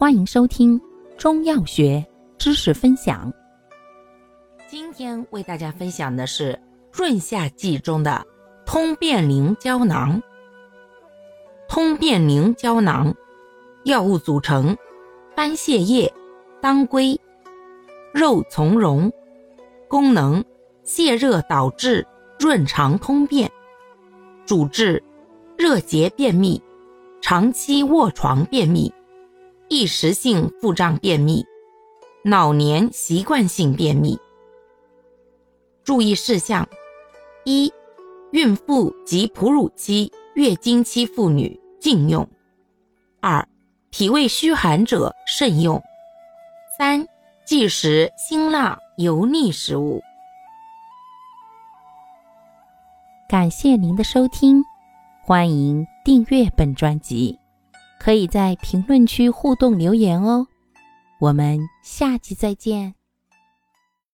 欢迎收听中药学知识分享。今天为大家分享的是润下剂中的通便灵胶囊。通便灵胶囊药物组成：番泻叶、当归、肉苁蓉。功能：泻热导滞，润肠通便。主治：热结便秘。长期卧床便秘、一时性腹胀便秘、老年习惯性便秘。注意事项：一、孕妇及哺乳期、月经期妇女禁用；二、脾胃虚寒者慎用；三、忌食辛辣油腻食物。感谢您的收听。欢迎订阅本专辑，可以在评论区互动留言哦。我们下期再见。